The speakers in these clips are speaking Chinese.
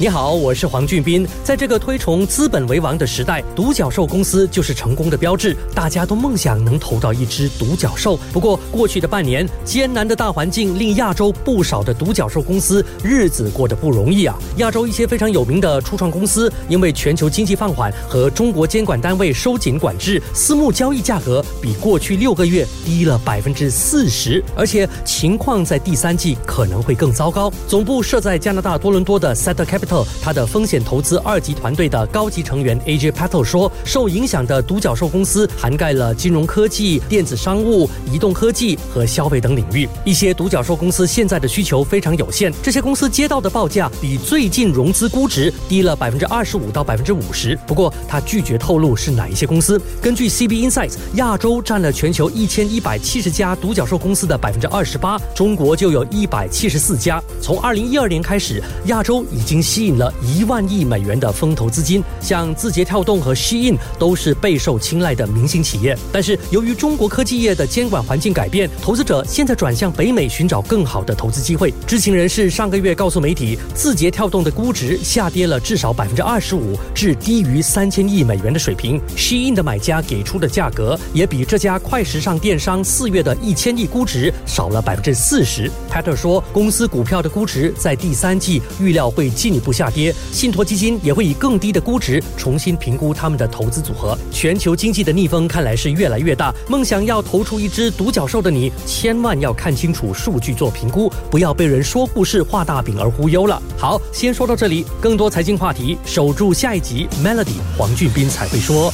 你好，我是黄俊斌。在这个推崇资本为王的时代，独角兽公司就是成功的标志。大家都梦想能投到一只独角兽。不过，过去的半年，艰难的大环境令亚洲不少的独角兽公司日子过得不容易啊。亚洲一些非常有名的初创公司，因为全球经济放缓和中国监管单位收紧管制，私募交易价格比过去六个月低了百分之四十，而且情况在第三季可能会更糟糕。总部设在加拿大多伦多的 Set Capital。他的风险投资二级团队的高级成员 AJ Patel 说，受影响的独角兽公司涵盖了金融科技、电子商务、移动科技和消费等领域。一些独角兽公司现在的需求非常有限，这些公司接到的报价比最近融资估值低了百分之二十五到百分之五十。不过他拒绝透露是哪一些公司。根据 CB Insights，亚洲占了全球一千一百七十家独角兽公司的百分之二十八，中国就有一百七十四家。从二零一二年开始，亚洲已经。吸引了一万亿美元的风投资金，像字节跳动和 Shein 都是备受青睐的明星企业。但是，由于中国科技业的监管环境改变，投资者现在转向北美寻找更好的投资机会。知情人士上个月告诉媒体，字节跳动的估值下跌了至少百分之二十五，至低于三千亿美元的水平。Shein 的买家给出的价格也比这家快时尚电商四月的一千亿估值少了百分之四十。Peter 说，公司股票的估值在第三季预料会进一步。不下跌，信托基金也会以更低的估值重新评估他们的投资组合。全球经济的逆风看来是越来越大，梦想要投出一只独角兽的你，千万要看清楚数据做评估，不要被人说故事画大饼而忽悠了。好，先说到这里，更多财经话题，守住下一集。Melody 黄俊斌才会说。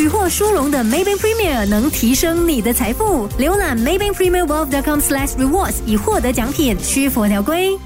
屡获殊荣的 Maybank Premier 能提升你的财富。浏览 Maybank Premier Wealth.com/rewards 以获得奖品，需符条规。